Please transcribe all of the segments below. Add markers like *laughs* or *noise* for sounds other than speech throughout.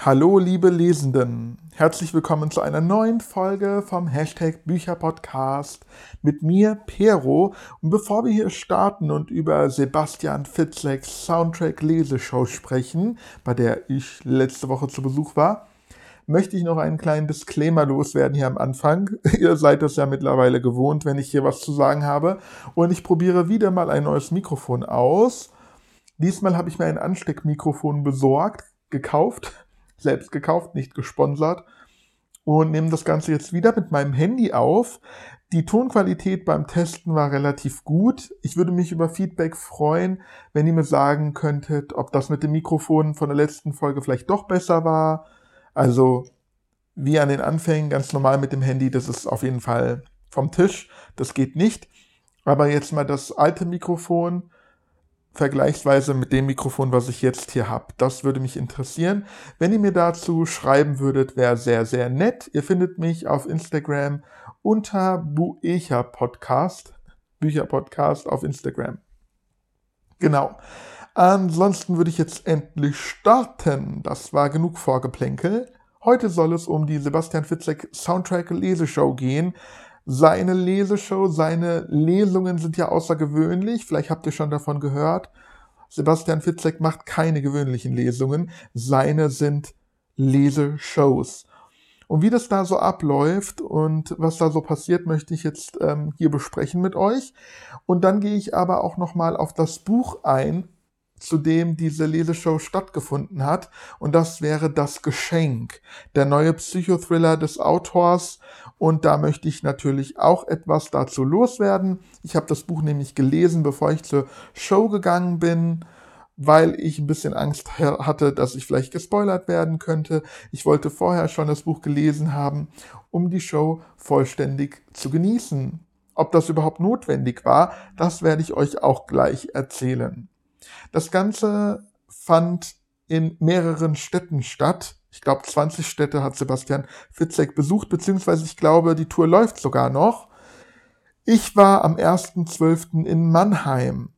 Hallo, liebe Lesenden. Herzlich willkommen zu einer neuen Folge vom Hashtag Bücherpodcast mit mir, Pero. Und bevor wir hier starten und über Sebastian Fitzeks Soundtrack-Leseshow sprechen, bei der ich letzte Woche zu Besuch war, möchte ich noch einen kleinen Disclaimer loswerden hier am Anfang. *laughs* Ihr seid das ja mittlerweile gewohnt, wenn ich hier was zu sagen habe. Und ich probiere wieder mal ein neues Mikrofon aus. Diesmal habe ich mir ein Ansteckmikrofon besorgt, gekauft selbst gekauft, nicht gesponsert. Und nehme das Ganze jetzt wieder mit meinem Handy auf. Die Tonqualität beim Testen war relativ gut. Ich würde mich über Feedback freuen, wenn ihr mir sagen könntet, ob das mit dem Mikrofon von der letzten Folge vielleicht doch besser war. Also wie an den Anfängen, ganz normal mit dem Handy, das ist auf jeden Fall vom Tisch. Das geht nicht. Aber jetzt mal das alte Mikrofon vergleichsweise mit dem Mikrofon, was ich jetzt hier habe. Das würde mich interessieren. Wenn ihr mir dazu schreiben würdet, wäre sehr, sehr nett. Ihr findet mich auf Instagram unter Buecha Podcast, Bücher Podcast auf Instagram. Genau. Ansonsten würde ich jetzt endlich starten. Das war genug Vorgeplänkel. Heute soll es um die Sebastian Fitzek Soundtrack Leseshow gehen. Seine Leseshow, seine Lesungen sind ja außergewöhnlich. Vielleicht habt ihr schon davon gehört. Sebastian Fitzek macht keine gewöhnlichen Lesungen. Seine sind Leseshows. Und wie das da so abläuft und was da so passiert, möchte ich jetzt ähm, hier besprechen mit euch. Und dann gehe ich aber auch nochmal auf das Buch ein, zu dem diese Leseshow stattgefunden hat. Und das wäre Das Geschenk, der neue Psychothriller des Autors. Und da möchte ich natürlich auch etwas dazu loswerden. Ich habe das Buch nämlich gelesen, bevor ich zur Show gegangen bin weil ich ein bisschen Angst hatte, dass ich vielleicht gespoilert werden könnte. Ich wollte vorher schon das Buch gelesen haben, um die Show vollständig zu genießen. Ob das überhaupt notwendig war, das werde ich euch auch gleich erzählen. Das Ganze fand in mehreren Städten statt. Ich glaube, 20 Städte hat Sebastian Fitzek besucht, beziehungsweise ich glaube, die Tour läuft sogar noch. Ich war am 1.12. in Mannheim.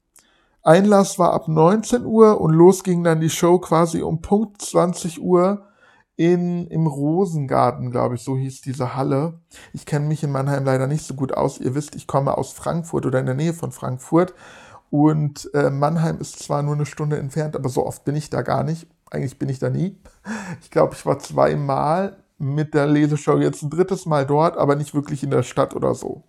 Einlass war ab 19 Uhr und los ging dann die Show quasi um Punkt 20 Uhr in, im Rosengarten, glaube ich, so hieß diese Halle. Ich kenne mich in Mannheim leider nicht so gut aus. Ihr wisst, ich komme aus Frankfurt oder in der Nähe von Frankfurt und äh, Mannheim ist zwar nur eine Stunde entfernt, aber so oft bin ich da gar nicht. Eigentlich bin ich da nie. Ich glaube, ich war zweimal mit der Leseshow jetzt ein drittes Mal dort, aber nicht wirklich in der Stadt oder so.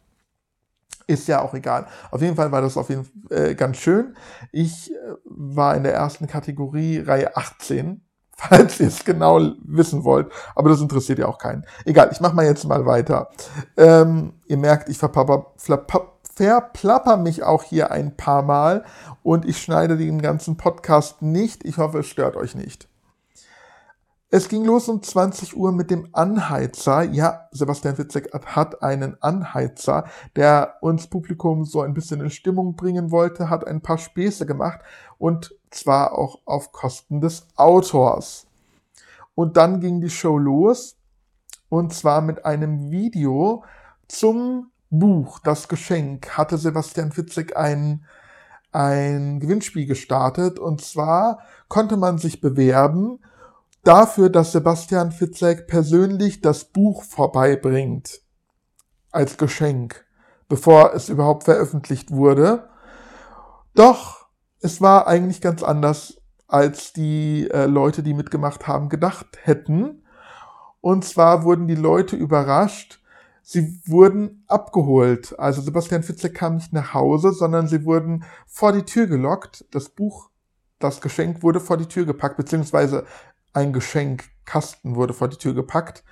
Ist ja auch egal. Auf jeden Fall war das auf jeden Fall äh, ganz schön. Ich äh, war in der ersten Kategorie Reihe 18, *laughs* falls ihr es genau wissen wollt. Aber das interessiert ja auch keinen. Egal, ich mache mal jetzt mal weiter. Ähm, ihr merkt, ich verpapper, flapper, verplapper mich auch hier ein paar Mal und ich schneide den ganzen Podcast nicht. Ich hoffe, es stört euch nicht. Es ging los um 20 Uhr mit dem Anheizer. Ja, Sebastian Witzek hat einen Anheizer, der uns Publikum so ein bisschen in Stimmung bringen wollte, hat ein paar Späße gemacht und zwar auch auf Kosten des Autors. Und dann ging die Show los und zwar mit einem Video zum Buch Das Geschenk hatte Sebastian Fitzek ein, ein Gewinnspiel gestartet. Und zwar konnte man sich bewerben dafür, dass Sebastian Fitzek persönlich das Buch vorbeibringt. Als Geschenk, bevor es überhaupt veröffentlicht wurde. Doch es war eigentlich ganz anders, als die äh, Leute, die mitgemacht haben, gedacht hätten. Und zwar wurden die Leute überrascht, sie wurden abgeholt. Also Sebastian Fitzek kam nicht nach Hause, sondern sie wurden vor die Tür gelockt. Das Buch, das Geschenk wurde vor die Tür gepackt, beziehungsweise ein Geschenkkasten wurde vor die Tür gepackt.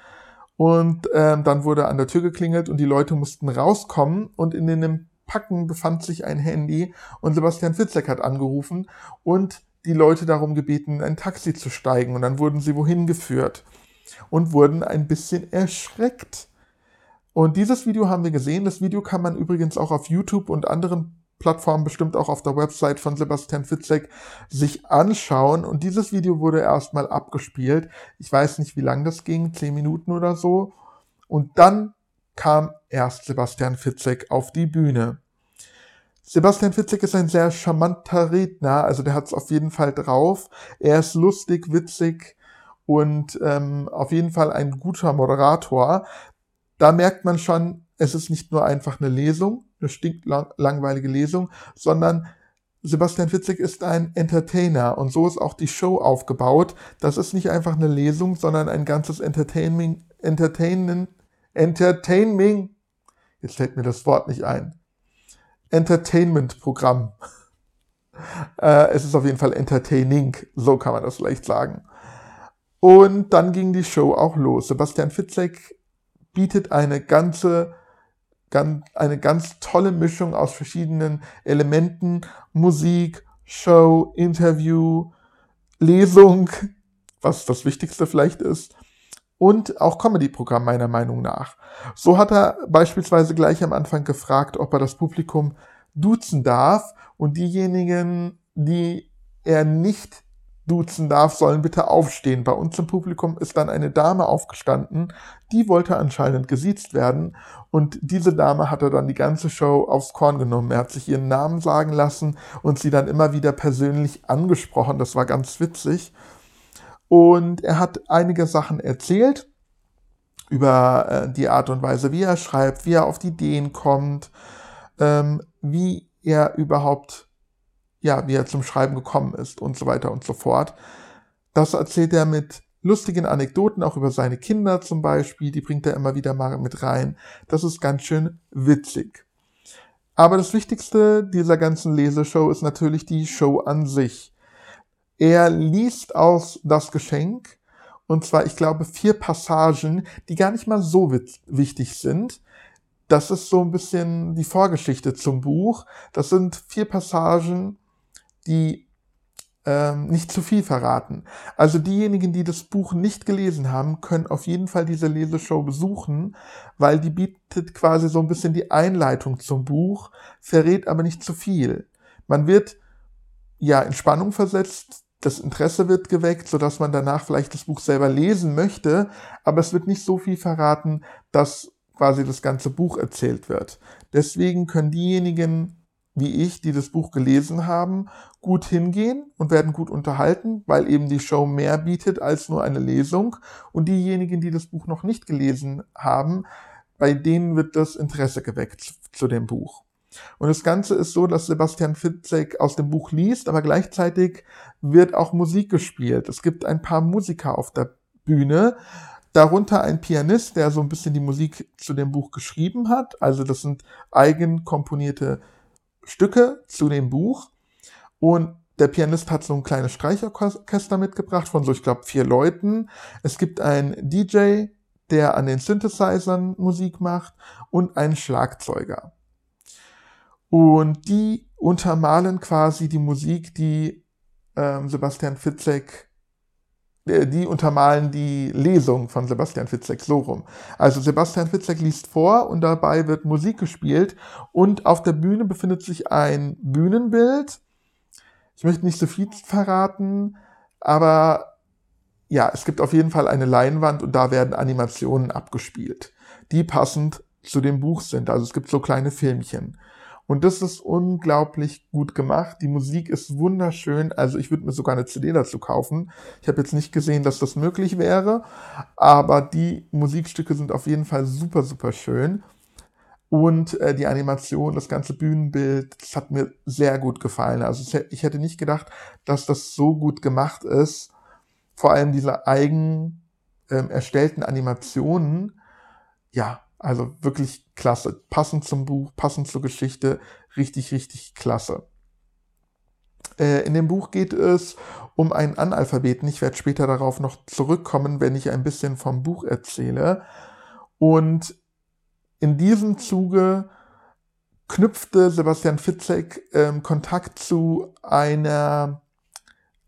Und ähm, dann wurde an der Tür geklingelt und die Leute mussten rauskommen und in dem Packen befand sich ein Handy und Sebastian Fitzek hat angerufen und die Leute darum gebeten, ein Taxi zu steigen und dann wurden sie wohin geführt und wurden ein bisschen erschreckt. Und dieses Video haben wir gesehen. Das Video kann man übrigens auch auf YouTube und anderen Plattformen, bestimmt auch auf der Website von Sebastian Fitzek, sich anschauen. Und dieses Video wurde erstmal abgespielt. Ich weiß nicht, wie lang das ging, zehn Minuten oder so. Und dann kam erst Sebastian Fitzek auf die Bühne. Sebastian Fitzek ist ein sehr charmanter Redner, also der hat es auf jeden Fall drauf. Er ist lustig, witzig und ähm, auf jeden Fall ein guter Moderator. Da merkt man schon, es ist nicht nur einfach eine Lesung, eine stinklangweilige Lesung, sondern Sebastian Fitzek ist ein Entertainer und so ist auch die Show aufgebaut. Das ist nicht einfach eine Lesung, sondern ein ganzes Entertainment, Entertainment, Entertainment, jetzt fällt mir das Wort nicht ein, Entertainment-Programm. Äh, es ist auf jeden Fall entertaining, so kann man das vielleicht sagen. Und dann ging die Show auch los. Sebastian Fitzek bietet eine ganze, ganz, eine ganz tolle Mischung aus verschiedenen Elementen, Musik, Show, Interview, Lesung, was das Wichtigste vielleicht ist, und auch Comedy-Programm meiner Meinung nach. So hat er beispielsweise gleich am Anfang gefragt, ob er das Publikum duzen darf. Und diejenigen, die er nicht duzen darf, sollen bitte aufstehen. Bei uns im Publikum ist dann eine Dame aufgestanden, die wollte anscheinend gesiezt werden und diese Dame hat er dann die ganze Show aufs Korn genommen. Er hat sich ihren Namen sagen lassen und sie dann immer wieder persönlich angesprochen. Das war ganz witzig. Und er hat einige Sachen erzählt über äh, die Art und Weise, wie er schreibt, wie er auf die Ideen kommt, ähm, wie er überhaupt ja, wie er zum Schreiben gekommen ist und so weiter und so fort. Das erzählt er mit lustigen Anekdoten, auch über seine Kinder zum Beispiel, die bringt er immer wieder mal mit rein. Das ist ganz schön witzig. Aber das Wichtigste dieser ganzen Leseshow ist natürlich die Show an sich. Er liest aus Das Geschenk, und zwar, ich glaube, vier Passagen, die gar nicht mal so wichtig sind. Das ist so ein bisschen die Vorgeschichte zum Buch. Das sind vier Passagen, die ähm, nicht zu viel verraten. Also diejenigen, die das Buch nicht gelesen haben, können auf jeden Fall diese Leseshow besuchen, weil die bietet quasi so ein bisschen die Einleitung zum Buch, verrät aber nicht zu viel. Man wird ja in Spannung versetzt, das Interesse wird geweckt, sodass man danach vielleicht das Buch selber lesen möchte, aber es wird nicht so viel verraten, dass quasi das ganze Buch erzählt wird. Deswegen können diejenigen, wie ich, die das Buch gelesen haben, gut hingehen und werden gut unterhalten, weil eben die Show mehr bietet als nur eine Lesung. Und diejenigen, die das Buch noch nicht gelesen haben, bei denen wird das Interesse geweckt zu dem Buch. Und das Ganze ist so, dass Sebastian Fitzek aus dem Buch liest, aber gleichzeitig wird auch Musik gespielt. Es gibt ein paar Musiker auf der Bühne, darunter ein Pianist, der so ein bisschen die Musik zu dem Buch geschrieben hat. Also das sind eigen komponierte Stücke zu dem Buch. Und der Pianist hat so ein kleines Streichorchester mitgebracht von so, ich glaube, vier Leuten. Es gibt einen DJ, der an den Synthesizern Musik macht und einen Schlagzeuger. Und die untermalen quasi die Musik, die ähm, Sebastian Fitzek die untermalen die Lesung von Sebastian Fitzek so rum. Also Sebastian Fitzek liest vor und dabei wird Musik gespielt und auf der Bühne befindet sich ein Bühnenbild. Ich möchte nicht so viel verraten, aber ja, es gibt auf jeden Fall eine Leinwand und da werden Animationen abgespielt, die passend zu dem Buch sind. Also es gibt so kleine Filmchen. Und das ist unglaublich gut gemacht. Die Musik ist wunderschön. Also ich würde mir sogar eine CD dazu kaufen. Ich habe jetzt nicht gesehen, dass das möglich wäre, aber die Musikstücke sind auf jeden Fall super, super schön. Und äh, die Animation, das ganze Bühnenbild, das hat mir sehr gut gefallen. Also ich hätte nicht gedacht, dass das so gut gemacht ist. Vor allem diese eigen ähm, erstellten Animationen. Ja, also wirklich klasse. Passend zum Buch, passend zur Geschichte. Richtig, richtig klasse. Äh, in dem Buch geht es um einen Analphabeten. Ich werde später darauf noch zurückkommen, wenn ich ein bisschen vom Buch erzähle. Und in diesem Zuge knüpfte Sebastian Fitzek ähm, Kontakt zu einer,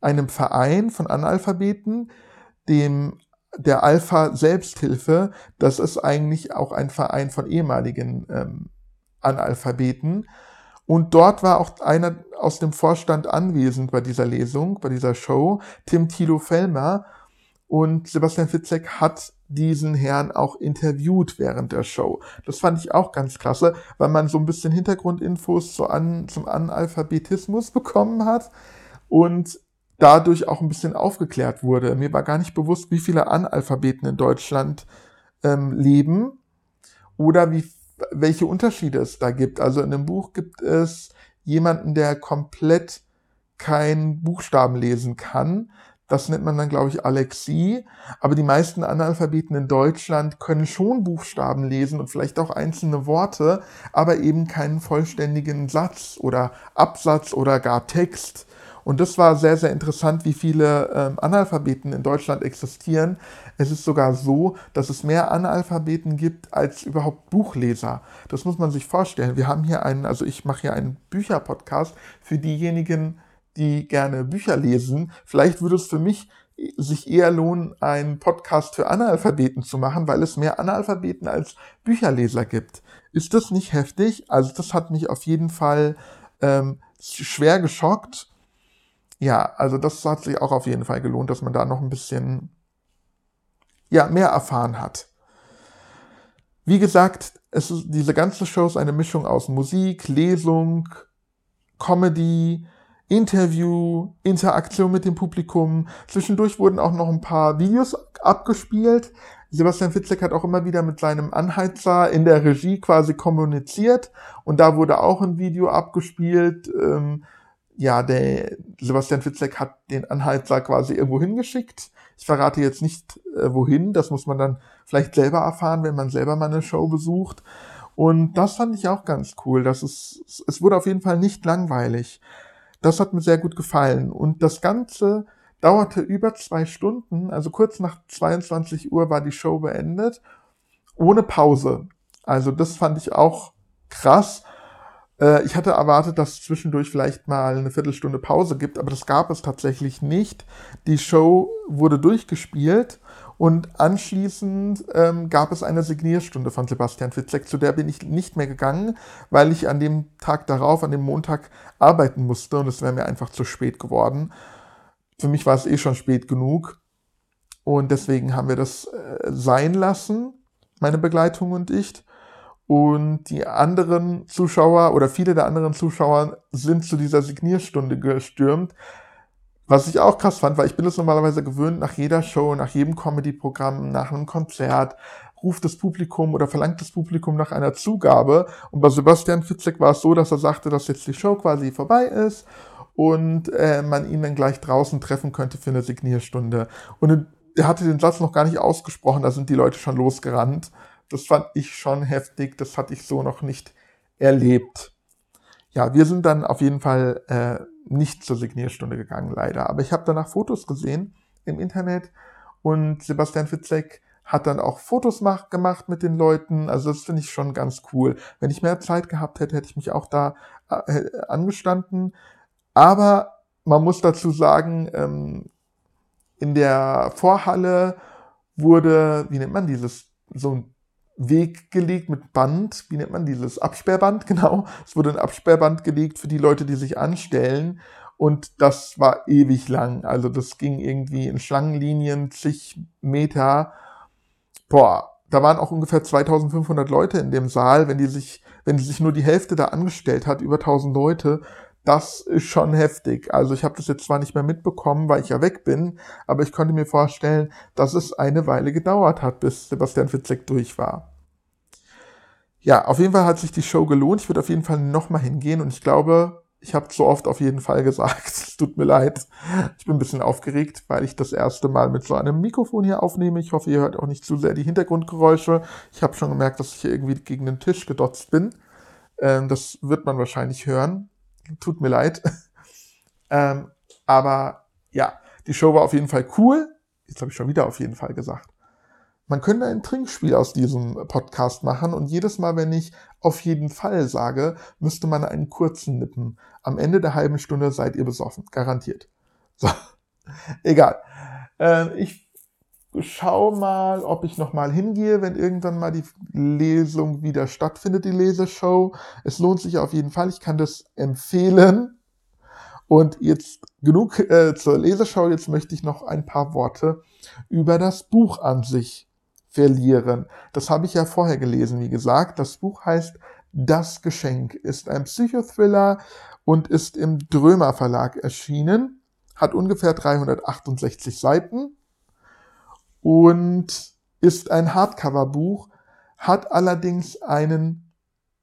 einem Verein von Analphabeten, dem der Alpha Selbsthilfe, das ist eigentlich auch ein Verein von ehemaligen ähm, Analphabeten. Und dort war auch einer aus dem Vorstand anwesend bei dieser Lesung, bei dieser Show, Tim Thilo Fellmer. Und Sebastian Fitzek hat diesen Herrn auch interviewt während der Show. Das fand ich auch ganz klasse, weil man so ein bisschen Hintergrundinfos zu an, zum Analphabetismus bekommen hat. Und dadurch auch ein bisschen aufgeklärt wurde. Mir war gar nicht bewusst, wie viele Analphabeten in Deutschland ähm, leben oder wie, welche Unterschiede es da gibt. Also in dem Buch gibt es jemanden, der komplett kein Buchstaben lesen kann. Das nennt man dann, glaube ich, Alexie. Aber die meisten Analphabeten in Deutschland können schon Buchstaben lesen und vielleicht auch einzelne Worte, aber eben keinen vollständigen Satz oder Absatz oder gar Text. Und das war sehr, sehr interessant, wie viele ähm, Analphabeten in Deutschland existieren. Es ist sogar so, dass es mehr Analphabeten gibt als überhaupt Buchleser. Das muss man sich vorstellen. Wir haben hier einen, also ich mache hier einen Bücherpodcast für diejenigen, die gerne Bücher lesen. Vielleicht würde es für mich sich eher lohnen, einen Podcast für Analphabeten zu machen, weil es mehr Analphabeten als Bücherleser gibt. Ist das nicht heftig? Also das hat mich auf jeden Fall ähm, schwer geschockt. Ja, also das hat sich auch auf jeden Fall gelohnt, dass man da noch ein bisschen ja, mehr erfahren hat. Wie gesagt, es ist, diese ganze Show ist eine Mischung aus Musik, Lesung, Comedy, Interview, Interaktion mit dem Publikum. Zwischendurch wurden auch noch ein paar Videos abgespielt. Sebastian Fitzek hat auch immer wieder mit seinem Anheizer in der Regie quasi kommuniziert und da wurde auch ein Video abgespielt. Ähm, ja, der Sebastian Fitzek hat den Anheizer quasi irgendwo hingeschickt. Ich verrate jetzt nicht äh, wohin, das muss man dann vielleicht selber erfahren, wenn man selber mal eine Show besucht. Und das fand ich auch ganz cool. Das ist, es wurde auf jeden Fall nicht langweilig. Das hat mir sehr gut gefallen. Und das Ganze dauerte über zwei Stunden, also kurz nach 22 Uhr war die Show beendet, ohne Pause. Also das fand ich auch krass. Äh, ich hatte erwartet, dass es zwischendurch vielleicht mal eine Viertelstunde Pause gibt, aber das gab es tatsächlich nicht. Die Show wurde durchgespielt und anschließend ähm, gab es eine Signierstunde von Sebastian Fitzek, zu der bin ich nicht mehr gegangen, weil ich an dem Tag darauf, an dem Montag, arbeiten musste und es wäre mir einfach zu spät geworden. Für mich war es eh schon spät genug und deswegen haben wir das äh, sein lassen, meine Begleitung und ich. Und die anderen Zuschauer oder viele der anderen Zuschauer sind zu dieser Signierstunde gestürmt. Was ich auch krass fand, weil ich bin es normalerweise gewöhnt, nach jeder Show, nach jedem Comedy-Programm, nach einem Konzert, ruft das Publikum oder verlangt das Publikum nach einer Zugabe. Und bei Sebastian Fitzek war es so, dass er sagte, dass jetzt die Show quasi vorbei ist und äh, man ihn dann gleich draußen treffen könnte für eine Signierstunde. Und er hatte den Satz noch gar nicht ausgesprochen, da sind die Leute schon losgerannt. Das fand ich schon heftig, das hatte ich so noch nicht erlebt. Ja, wir sind dann auf jeden Fall äh, nicht zur Signierstunde gegangen, leider. Aber ich habe danach Fotos gesehen im Internet und Sebastian Fitzek hat dann auch Fotos mach, gemacht mit den Leuten. Also das finde ich schon ganz cool. Wenn ich mehr Zeit gehabt hätte, hätte ich mich auch da äh, angestanden. Aber man muss dazu sagen, ähm, in der Vorhalle wurde, wie nennt man dieses, so ein Weg gelegt mit Band, wie nennt man dieses Absperrband, *laughs* genau. Es wurde ein Absperrband gelegt für die Leute, die sich anstellen. Und das war ewig lang. Also das ging irgendwie in Schlangenlinien, zig Meter. Boah, da waren auch ungefähr 2500 Leute in dem Saal. Wenn die sich, wenn die sich nur die Hälfte da angestellt hat, über 1000 Leute, das ist schon heftig. Also ich habe das jetzt zwar nicht mehr mitbekommen, weil ich ja weg bin, aber ich konnte mir vorstellen, dass es eine Weile gedauert hat, bis Sebastian Fitzek durch war. Ja, auf jeden Fall hat sich die Show gelohnt. Ich würde auf jeden Fall nochmal hingehen und ich glaube, ich habe so oft auf jeden Fall *laughs* gesagt. Es tut mir leid. Ich bin ein bisschen aufgeregt, weil ich das erste Mal mit so einem Mikrofon hier aufnehme. Ich hoffe, ihr hört auch nicht zu sehr die Hintergrundgeräusche. Ich habe schon gemerkt, dass ich hier irgendwie gegen den Tisch gedotzt bin. Ähm, das wird man wahrscheinlich hören tut mir leid. *laughs* ähm, aber ja, die Show war auf jeden Fall cool. Jetzt habe ich schon wieder auf jeden Fall gesagt. Man könnte ein Trinkspiel aus diesem Podcast machen und jedes Mal, wenn ich auf jeden Fall sage, müsste man einen kurzen nippen. Am Ende der halben Stunde seid ihr besoffen. Garantiert. So. *laughs* Egal. Äh, ich schau mal, ob ich nochmal hingehe, wenn irgendwann mal die Lesung wieder stattfindet, die Leseshow. Es lohnt sich auf jeden Fall. Ich kann das empfehlen. Und jetzt genug äh, zur Leseshow. Jetzt möchte ich noch ein paar Worte über das Buch an sich verlieren. Das habe ich ja vorher gelesen, wie gesagt. Das Buch heißt Das Geschenk, ist ein Psychothriller und ist im Drömer Verlag erschienen. hat ungefähr 368 Seiten und ist ein Hardcover-Buch, hat allerdings einen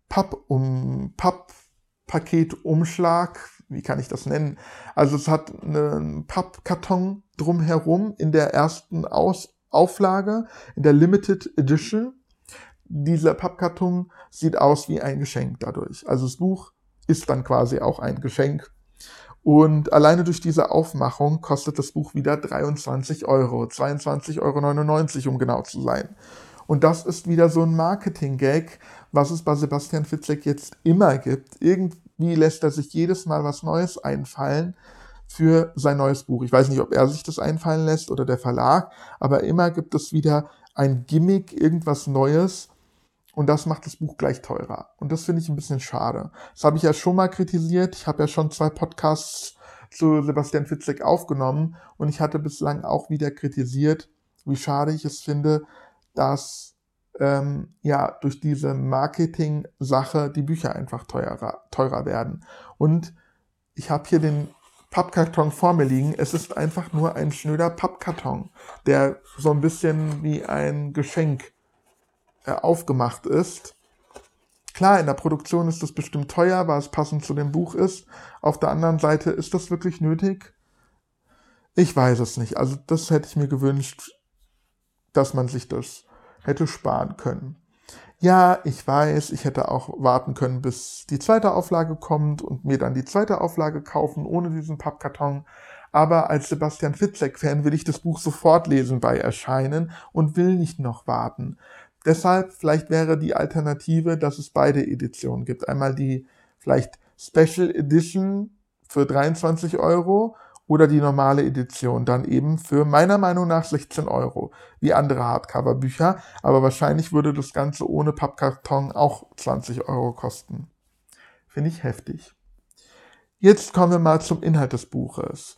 Papp-Paketumschlag, wie kann ich das nennen? Also es hat einen Pappkarton drumherum in der ersten Aus Auflage, in der Limited Edition. Dieser Pappkarton sieht aus wie ein Geschenk dadurch. Also das Buch ist dann quasi auch ein Geschenk. Und alleine durch diese Aufmachung kostet das Buch wieder 23 Euro, 22,99 Euro, um genau zu sein. Und das ist wieder so ein Marketing-Gag, was es bei Sebastian Fitzek jetzt immer gibt. Irgendwie lässt er sich jedes Mal was Neues einfallen für sein neues Buch. Ich weiß nicht, ob er sich das einfallen lässt oder der Verlag, aber immer gibt es wieder ein Gimmick, irgendwas Neues. Und das macht das Buch gleich teurer. Und das finde ich ein bisschen schade. Das habe ich ja schon mal kritisiert. Ich habe ja schon zwei Podcasts zu Sebastian Fitzek aufgenommen und ich hatte bislang auch wieder kritisiert, wie schade ich es finde, dass ähm, ja durch diese Marketing-Sache die Bücher einfach teurer, teurer werden. Und ich habe hier den Pappkarton vor mir liegen. Es ist einfach nur ein schnöder Pappkarton, der so ein bisschen wie ein Geschenk aufgemacht ist. Klar, in der Produktion ist das bestimmt teuer, weil es passend zu dem Buch ist. Auf der anderen Seite, ist das wirklich nötig? Ich weiß es nicht. Also das hätte ich mir gewünscht, dass man sich das hätte sparen können. Ja, ich weiß, ich hätte auch warten können, bis die zweite Auflage kommt und mir dann die zweite Auflage kaufen ohne diesen Pappkarton. Aber als Sebastian Fitzek-Fan will ich das Buch sofort lesen bei Erscheinen und will nicht noch warten. Deshalb vielleicht wäre die Alternative, dass es beide Editionen gibt. Einmal die vielleicht Special Edition für 23 Euro oder die normale Edition dann eben für meiner Meinung nach 16 Euro, wie andere Hardcover-Bücher, aber wahrscheinlich würde das Ganze ohne Pappkarton auch 20 Euro kosten. Finde ich heftig. Jetzt kommen wir mal zum Inhalt des Buches.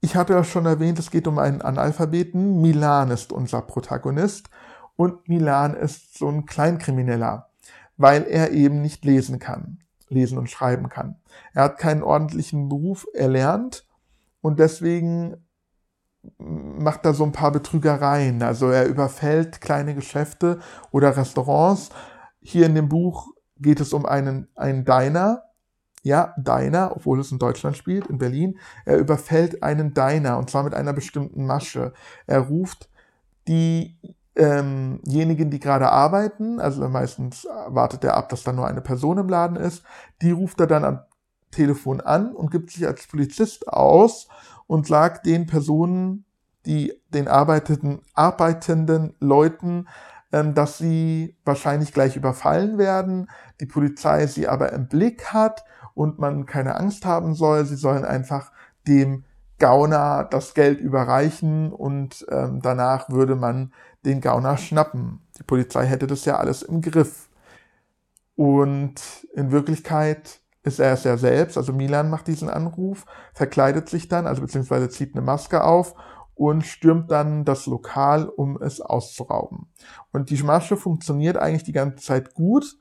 Ich hatte ja schon erwähnt, es geht um einen Analphabeten. Milan ist unser Protagonist und Milan ist so ein Kleinkrimineller, weil er eben nicht lesen kann lesen und schreiben kann. Er hat keinen ordentlichen Beruf erlernt und deswegen macht er so ein paar Betrügereien. Also er überfällt kleine Geschäfte oder Restaurants. Hier in dem Buch geht es um einen, einen Diner. Ja, Diner, obwohl es in Deutschland spielt, in Berlin. Er überfällt einen Diner und zwar mit einer bestimmten Masche. Er ruft die ähm, die gerade arbeiten, also meistens wartet er ab, dass da nur eine Person im Laden ist, die ruft er dann am Telefon an und gibt sich als Polizist aus und sagt den Personen, die den arbeitenden, arbeitenden Leuten, ähm, dass sie wahrscheinlich gleich überfallen werden, die Polizei sie aber im Blick hat und man keine Angst haben soll, sie sollen einfach dem Gauner das Geld überreichen und ähm, danach würde man den Gauner schnappen. Die Polizei hätte das ja alles im Griff. Und in Wirklichkeit ist er es ja selbst, also Milan macht diesen Anruf, verkleidet sich dann, also beziehungsweise zieht eine Maske auf und stürmt dann das Lokal, um es auszurauben. Und die Masche funktioniert eigentlich die ganze Zeit gut,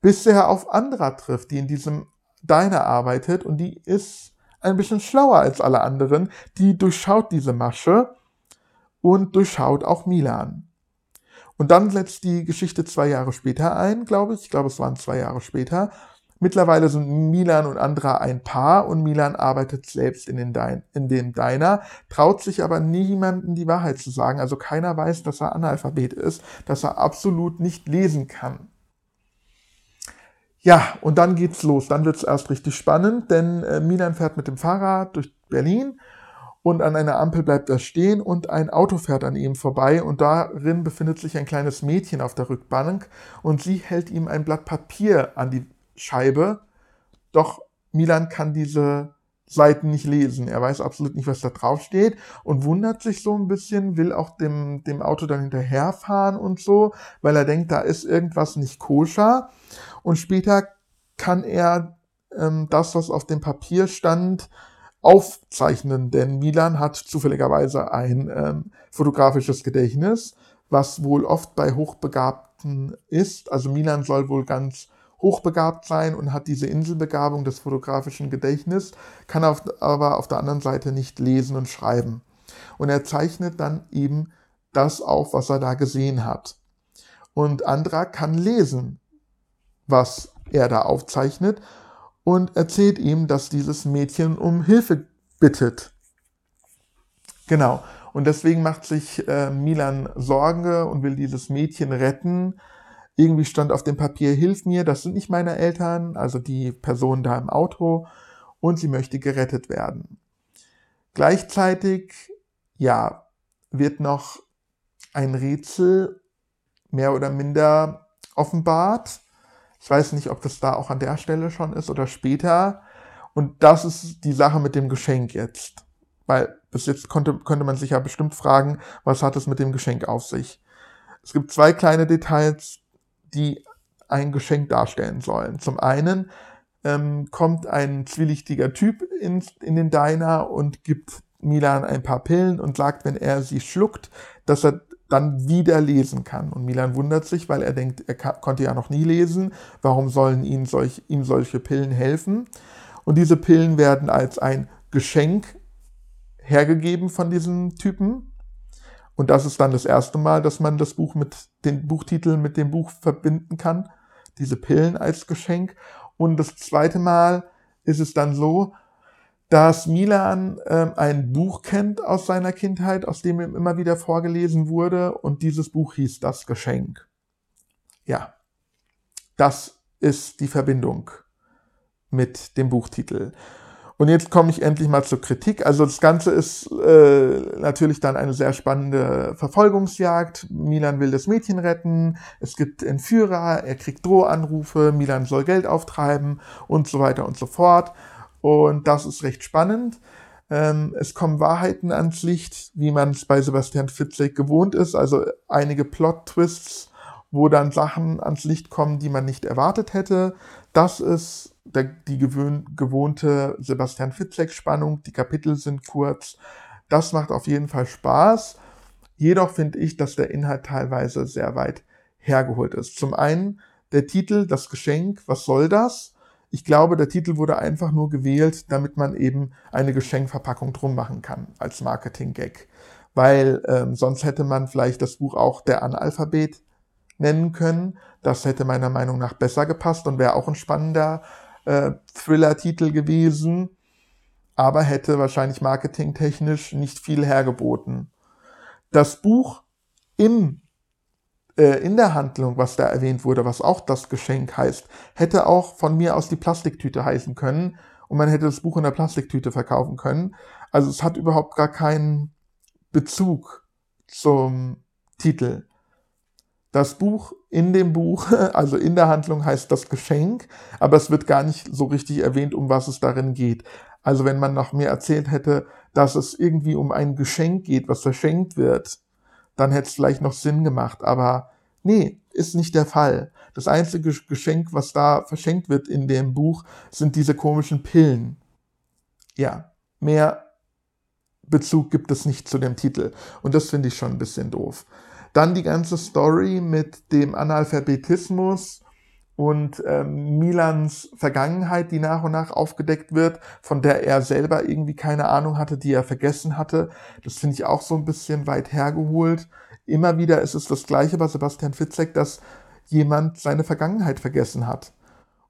bis er auf Andra trifft, die in diesem Diner arbeitet und die ist ein bisschen schlauer als alle anderen. Die durchschaut diese Masche und durchschaut auch Milan. Und dann setzt die Geschichte zwei Jahre später ein, glaube ich. Ich glaube, es waren zwei Jahre später. Mittlerweile sind Milan und Andra ein Paar und Milan arbeitet selbst in, den Dein in dem Diner, traut sich aber niemandem die Wahrheit zu sagen. Also keiner weiß, dass er Analphabet ist, dass er absolut nicht lesen kann. Ja, und dann geht's los. Dann wird's erst richtig spannend, denn äh, Milan fährt mit dem Fahrrad durch Berlin und an einer Ampel bleibt er stehen und ein Auto fährt an ihm vorbei und darin befindet sich ein kleines Mädchen auf der Rückbank und sie hält ihm ein Blatt Papier an die Scheibe. Doch Milan kann diese Seiten nicht lesen. Er weiß absolut nicht, was da drauf steht und wundert sich so ein bisschen, will auch dem, dem Auto dann hinterherfahren und so, weil er denkt, da ist irgendwas nicht koscher. Und später kann er ähm, das, was auf dem Papier stand, aufzeichnen, denn Milan hat zufälligerweise ein ähm, fotografisches Gedächtnis, was wohl oft bei Hochbegabten ist. Also Milan soll wohl ganz hochbegabt sein und hat diese Inselbegabung des fotografischen Gedächtnisses, kann auf, aber auf der anderen Seite nicht lesen und schreiben. Und er zeichnet dann eben das auf, was er da gesehen hat. Und Andra kann lesen, was er da aufzeichnet und erzählt ihm, dass dieses Mädchen um Hilfe bittet. Genau. Und deswegen macht sich äh, Milan Sorge und will dieses Mädchen retten. Irgendwie stand auf dem Papier, hilf mir, das sind nicht meine Eltern, also die Person da im Auto. Und sie möchte gerettet werden. Gleichzeitig, ja, wird noch ein Rätsel mehr oder minder offenbart. Ich weiß nicht, ob das da auch an der Stelle schon ist oder später. Und das ist die Sache mit dem Geschenk jetzt. Weil bis jetzt konnte, könnte man sich ja bestimmt fragen, was hat es mit dem Geschenk auf sich? Es gibt zwei kleine Details, die ein Geschenk darstellen sollen. Zum einen ähm, kommt ein zwielichtiger Typ in, in den Diner und gibt Milan ein paar Pillen und sagt, wenn er sie schluckt, dass er dann wieder lesen kann. Und Milan wundert sich, weil er denkt, er konnte ja noch nie lesen. Warum sollen ihm, solch, ihm solche Pillen helfen? Und diese Pillen werden als ein Geschenk hergegeben von diesem Typen. Und das ist dann das erste Mal, dass man das Buch mit den Buchtitel mit dem Buch verbinden kann. Diese Pillen als Geschenk. Und das zweite Mal ist es dann so, dass Milan äh, ein Buch kennt aus seiner Kindheit, aus dem ihm immer wieder vorgelesen wurde, und dieses Buch hieß Das Geschenk. Ja, das ist die Verbindung mit dem Buchtitel. Und jetzt komme ich endlich mal zur Kritik. Also das Ganze ist äh, natürlich dann eine sehr spannende Verfolgungsjagd. Milan will das Mädchen retten, es gibt Entführer, er kriegt Drohanrufe, Milan soll Geld auftreiben und so weiter und so fort. Und das ist recht spannend. Ähm, es kommen Wahrheiten ans Licht, wie man es bei Sebastian Fitzek gewohnt ist. Also einige Plot-Twists, wo dann Sachen ans Licht kommen, die man nicht erwartet hätte. Das ist der, die gewöhn, gewohnte Sebastian Fitzek-Spannung. Die Kapitel sind kurz. Das macht auf jeden Fall Spaß. Jedoch finde ich, dass der Inhalt teilweise sehr weit hergeholt ist. Zum einen der Titel, das Geschenk, was soll das? Ich glaube, der Titel wurde einfach nur gewählt, damit man eben eine Geschenkverpackung drum machen kann als Marketing-Gag. Weil ähm, sonst hätte man vielleicht das Buch auch der Analphabet nennen können. Das hätte meiner Meinung nach besser gepasst und wäre auch ein spannender äh, Thriller-Titel gewesen, aber hätte wahrscheinlich marketingtechnisch nicht viel hergeboten. Das Buch im äh, in der Handlung, was da erwähnt wurde, was auch das Geschenk heißt, hätte auch von mir aus die Plastiktüte heißen können und man hätte das Buch in der Plastiktüte verkaufen können. Also es hat überhaupt gar keinen Bezug zum Titel. Das Buch in dem Buch, *laughs* also in der Handlung heißt das Geschenk, aber es wird gar nicht so richtig erwähnt, um was es darin geht. Also wenn man noch mehr erzählt hätte, dass es irgendwie um ein Geschenk geht, was verschenkt wird, dann hätte es vielleicht noch Sinn gemacht. Aber nee, ist nicht der Fall. Das einzige Geschenk, was da verschenkt wird in dem Buch, sind diese komischen Pillen. Ja, mehr Bezug gibt es nicht zu dem Titel. Und das finde ich schon ein bisschen doof. Dann die ganze Story mit dem Analphabetismus und ähm, Milans Vergangenheit, die nach und nach aufgedeckt wird, von der er selber irgendwie keine Ahnung hatte, die er vergessen hatte. Das finde ich auch so ein bisschen weit hergeholt. Immer wieder ist es das Gleiche bei Sebastian Fitzek, dass jemand seine Vergangenheit vergessen hat.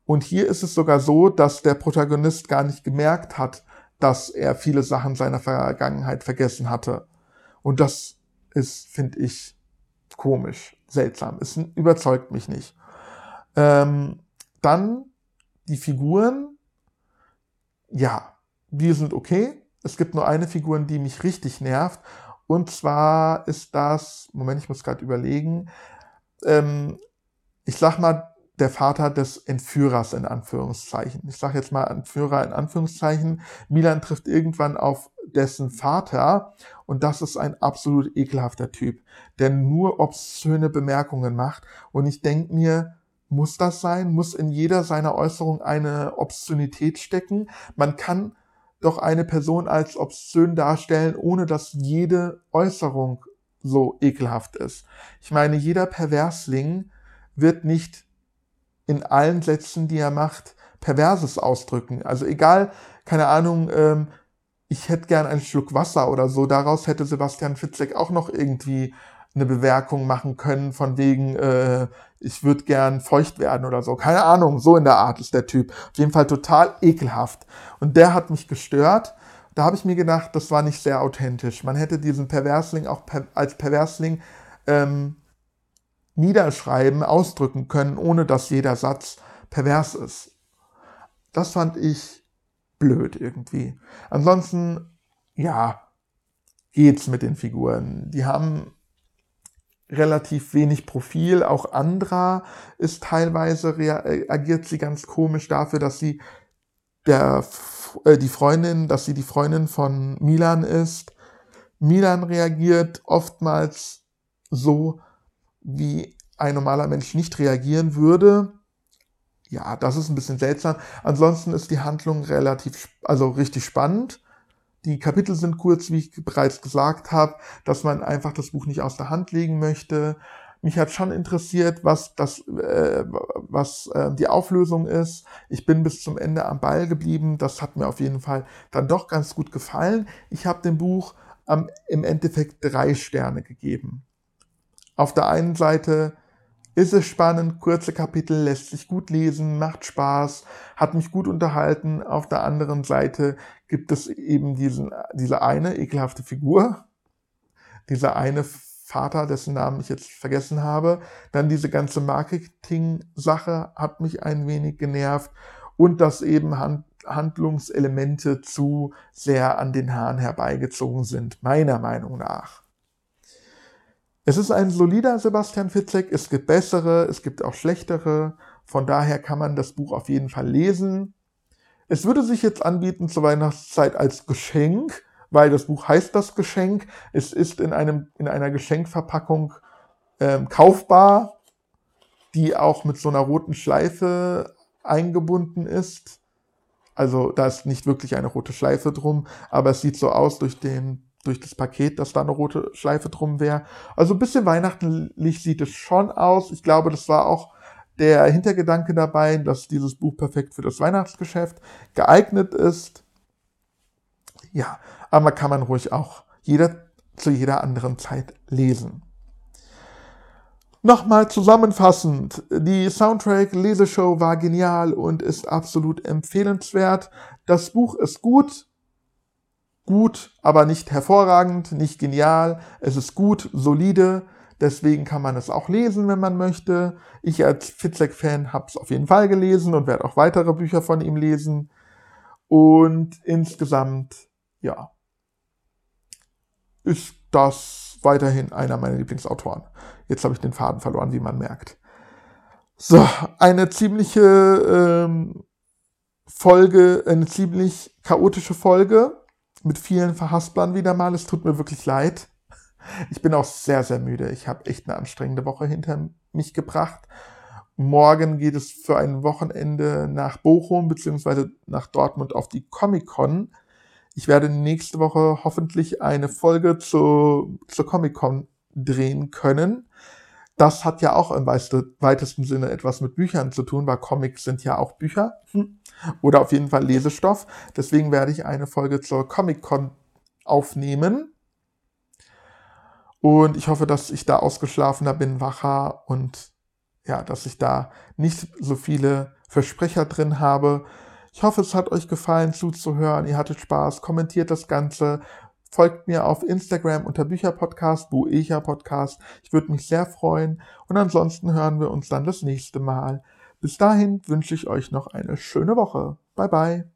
Und hier ist es sogar so, dass der Protagonist gar nicht gemerkt hat, dass er viele Sachen seiner Vergangenheit vergessen hatte. Und das ist, finde ich, komisch, seltsam. Es überzeugt mich nicht. Ähm, dann die Figuren, ja, die sind okay. Es gibt nur eine Figur, die mich richtig nervt. Und zwar ist das, Moment, ich muss gerade überlegen, ähm, ich sag mal, der Vater des Entführers in Anführungszeichen. Ich sage jetzt mal Entführer in Anführungszeichen. Milan trifft irgendwann auf dessen Vater und das ist ein absolut ekelhafter Typ, der nur obszöne Bemerkungen macht. Und ich denke mir, muss das sein? Muss in jeder seiner Äußerung eine Obszönität stecken? Man kann doch eine Person als obszön darstellen, ohne dass jede Äußerung so ekelhaft ist. Ich meine, jeder Perversling wird nicht in allen Sätzen, die er macht, Perverses ausdrücken. Also egal, keine Ahnung, ähm, ich hätte gern einen Schluck Wasser oder so. Daraus hätte Sebastian Fitzek auch noch irgendwie eine Bewerkung machen können, von wegen, äh, ich würde gern feucht werden oder so. Keine Ahnung, so in der Art ist der Typ. Auf jeden Fall total ekelhaft. Und der hat mich gestört. Da habe ich mir gedacht, das war nicht sehr authentisch. Man hätte diesen Perversling auch per als Perversling ähm, niederschreiben, ausdrücken können, ohne dass jeder Satz pervers ist. Das fand ich blöd irgendwie. Ansonsten, ja, geht's mit den Figuren. Die haben relativ wenig Profil. Auch Andra ist teilweise reagiert sie ganz komisch dafür, dass sie der äh, die Freundin, dass sie die Freundin von Milan ist. Milan reagiert oftmals so, wie ein normaler Mensch nicht reagieren würde. Ja, das ist ein bisschen seltsam. Ansonsten ist die Handlung relativ, also richtig spannend. Die Kapitel sind kurz, wie ich bereits gesagt habe, dass man einfach das Buch nicht aus der Hand legen möchte. Mich hat schon interessiert, was das, äh, was äh, die Auflösung ist. Ich bin bis zum Ende am Ball geblieben. Das hat mir auf jeden Fall dann doch ganz gut gefallen. Ich habe dem Buch ähm, im Endeffekt drei Sterne gegeben. Auf der einen Seite ist es spannend, kurze Kapitel, lässt sich gut lesen, macht Spaß, hat mich gut unterhalten. Auf der anderen Seite gibt es eben diesen, diese eine ekelhafte Figur, dieser eine Vater, dessen Namen ich jetzt vergessen habe. Dann diese ganze Marketing-Sache hat mich ein wenig genervt und dass eben Hand, Handlungselemente zu sehr an den Haaren herbeigezogen sind, meiner Meinung nach. Es ist ein solider Sebastian Fitzek. Es gibt bessere, es gibt auch schlechtere. Von daher kann man das Buch auf jeden Fall lesen. Es würde sich jetzt anbieten zur Weihnachtszeit als Geschenk, weil das Buch heißt das Geschenk. Es ist in, einem, in einer Geschenkverpackung ähm, kaufbar, die auch mit so einer roten Schleife eingebunden ist. Also da ist nicht wirklich eine rote Schleife drum, aber es sieht so aus durch den durch das Paket, dass da eine rote Schleife drum wäre. Also ein bisschen weihnachtlich sieht es schon aus. Ich glaube, das war auch der Hintergedanke dabei, dass dieses Buch perfekt für das Weihnachtsgeschäft geeignet ist. Ja, aber kann man ruhig auch jeder, zu jeder anderen Zeit lesen. Nochmal zusammenfassend, die Soundtrack-Leseshow war genial und ist absolut empfehlenswert. Das Buch ist gut, gut, aber nicht hervorragend, nicht genial. Es ist gut, solide. Deswegen kann man es auch lesen, wenn man möchte. Ich als Fitzek-Fan habe es auf jeden Fall gelesen und werde auch weitere Bücher von ihm lesen. Und insgesamt, ja, ist das weiterhin einer meiner Lieblingsautoren. Jetzt habe ich den Faden verloren, wie man merkt. So, eine ziemliche ähm, Folge, eine ziemlich chaotische Folge mit vielen Verhasplern wieder mal. Es tut mir wirklich leid. Ich bin auch sehr, sehr müde. Ich habe echt eine anstrengende Woche hinter mich gebracht. Morgen geht es für ein Wochenende nach Bochum bzw. nach Dortmund auf die Comic-Con. Ich werde nächste Woche hoffentlich eine Folge zu, zur Comic-Con drehen können. Das hat ja auch im weitesten Sinne etwas mit Büchern zu tun, weil Comics sind ja auch Bücher. Hm oder auf jeden Fall Lesestoff. Deswegen werde ich eine Folge zur Comic-Con aufnehmen. Und ich hoffe, dass ich da ausgeschlafener bin, wacher und ja, dass ich da nicht so viele Versprecher drin habe. Ich hoffe, es hat euch gefallen zuzuhören. Ihr hattet Spaß. Kommentiert das Ganze. Folgt mir auf Instagram unter Bücherpodcast, Buecher Podcast. Ich würde mich sehr freuen. Und ansonsten hören wir uns dann das nächste Mal. Bis dahin wünsche ich euch noch eine schöne Woche. Bye bye.